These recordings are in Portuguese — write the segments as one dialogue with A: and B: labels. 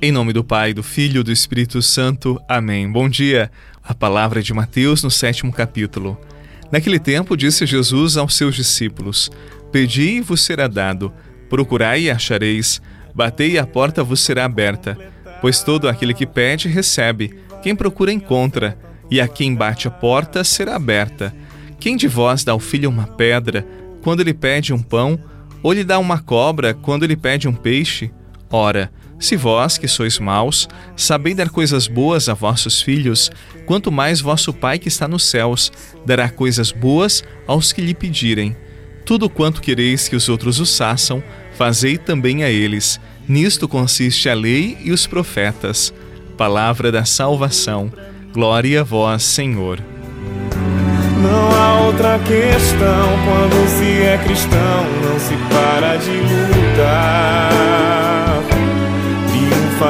A: Em nome do Pai, do Filho e do Espírito Santo. Amém. Bom dia. A palavra de Mateus no sétimo capítulo. Naquele tempo disse Jesus aos seus discípulos: Pedi e vos será dado, procurai e achareis, batei e a porta vos será aberta. Pois todo aquele que pede, recebe, quem procura, encontra, e a quem bate a porta será aberta. Quem de vós dá ao filho uma pedra, quando ele pede um pão, ou lhe dá uma cobra, quando ele pede um peixe? Ora, se vós, que sois maus, sabeis dar coisas boas a vossos filhos, quanto mais vosso Pai que está nos céus dará coisas boas aos que lhe pedirem. Tudo quanto quereis que os outros os façam, fazei também a eles. Nisto consiste a lei e os profetas. Palavra da salvação. Glória a vós, Senhor.
B: Não há outra questão quando se é cristão, não se para de lutar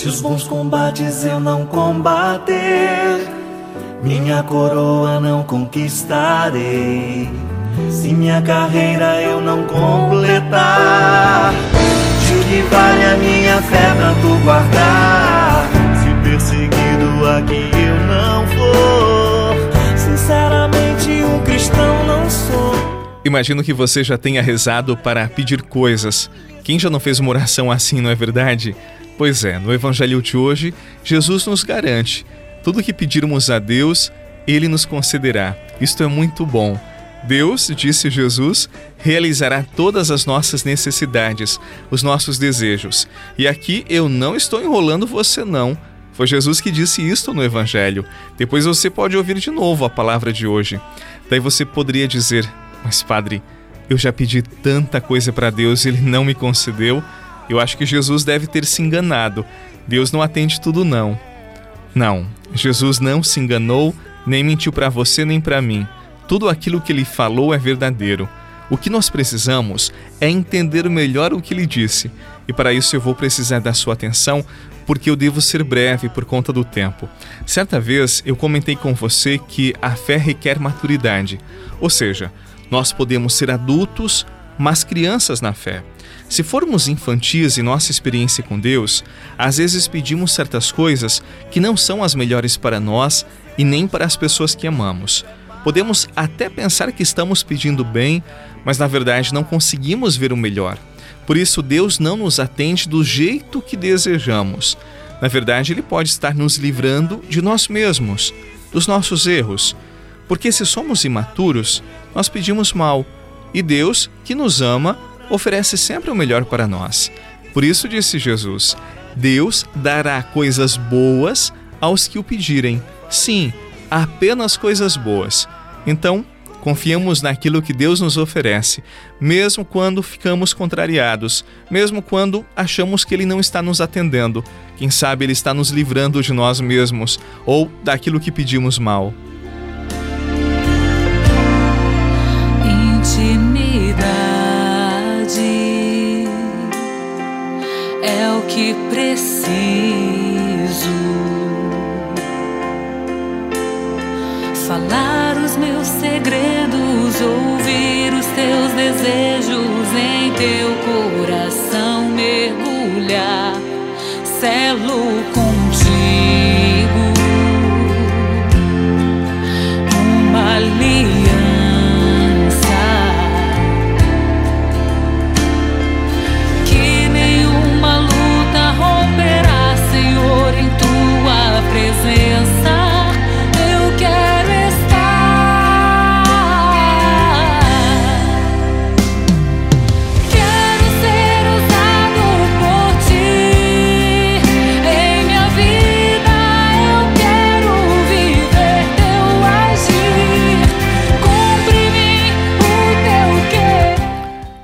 C: Se os bons combates eu não combater, minha coroa não conquistarei. Se minha carreira eu não completar, de que vale a minha fé pra tu guardar? Se perseguido aqui eu não for, sinceramente um cristão não sou.
A: Imagino que você já tenha rezado para pedir coisas. Quem já não fez uma oração assim, não é verdade? Pois é, no Evangelho de hoje, Jesus nos garante: tudo que pedirmos a Deus, Ele nos concederá. Isto é muito bom. Deus, disse Jesus, realizará todas as nossas necessidades, os nossos desejos. E aqui eu não estou enrolando você, não. Foi Jesus que disse isto no Evangelho. Depois você pode ouvir de novo a palavra de hoje. Daí você poderia dizer: Mas, Padre, eu já pedi tanta coisa para Deus e Ele não me concedeu. Eu acho que Jesus deve ter se enganado. Deus não atende tudo, não. Não, Jesus não se enganou, nem mentiu para você nem para mim. Tudo aquilo que ele falou é verdadeiro. O que nós precisamos é entender melhor o que ele disse. E para isso eu vou precisar da sua atenção, porque eu devo ser breve por conta do tempo. Certa vez eu comentei com você que a fé requer maturidade. Ou seja, nós podemos ser adultos, mas crianças na fé. Se formos infantis em nossa experiência com Deus, às vezes pedimos certas coisas que não são as melhores para nós e nem para as pessoas que amamos. Podemos até pensar que estamos pedindo bem, mas na verdade não conseguimos ver o melhor. Por isso, Deus não nos atende do jeito que desejamos. Na verdade, Ele pode estar nos livrando de nós mesmos, dos nossos erros. Porque se somos imaturos, nós pedimos mal. E Deus, que nos ama, oferece sempre o melhor para nós. Por isso disse Jesus: Deus dará coisas boas aos que o pedirem. Sim, apenas coisas boas. Então, confiemos naquilo que Deus nos oferece, mesmo quando ficamos contrariados, mesmo quando achamos que Ele não está nos atendendo. Quem sabe Ele está nos livrando de nós mesmos ou daquilo que pedimos mal.
D: Que preciso. Falar os meus segredos, ouvir os teus desejos em teu coração mergulhar, selo contigo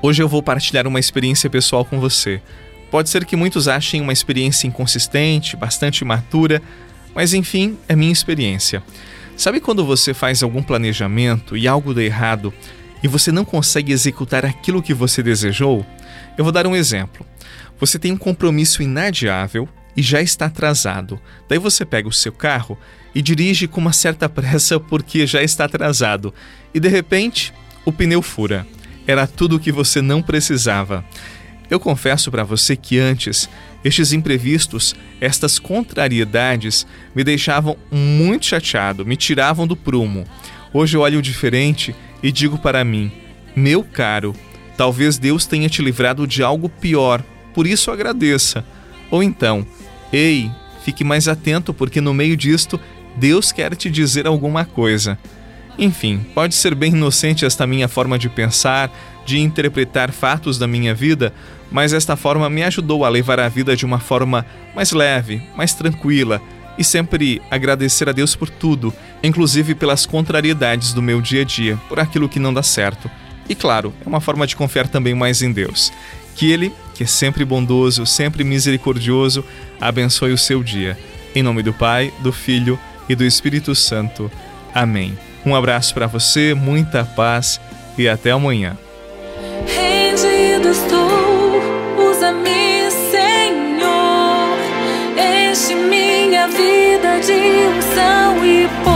A: Hoje eu vou partilhar uma experiência pessoal com você. Pode ser que muitos achem uma experiência inconsistente, bastante imatura, mas enfim, é minha experiência. Sabe quando você faz algum planejamento e algo dá errado e você não consegue executar aquilo que você desejou? Eu vou dar um exemplo. Você tem um compromisso inadiável e já está atrasado. Daí você pega o seu carro e dirige com uma certa pressa porque já está atrasado. E de repente, o pneu fura. Era tudo o que você não precisava. Eu confesso para você que antes, estes imprevistos, estas contrariedades, me deixavam muito chateado, me tiravam do prumo. Hoje eu olho diferente e digo para mim: meu caro, talvez Deus tenha te livrado de algo pior, por isso agradeça. Ou então, ei, fique mais atento, porque no meio disto, Deus quer te dizer alguma coisa. Enfim, pode ser bem inocente esta minha forma de pensar, de interpretar fatos da minha vida, mas esta forma me ajudou a levar a vida de uma forma mais leve, mais tranquila e sempre agradecer a Deus por tudo, inclusive pelas contrariedades do meu dia a dia, por aquilo que não dá certo. E claro, é uma forma de confiar também mais em Deus. Que Ele, que é sempre bondoso, sempre misericordioso, abençoe o seu dia. Em nome do Pai, do Filho e do Espírito Santo. Amém. Um abraço para você, muita paz e até amanhã.
D: Rendido estou, usa-me, Senhor, enche minha vida de unção e poder.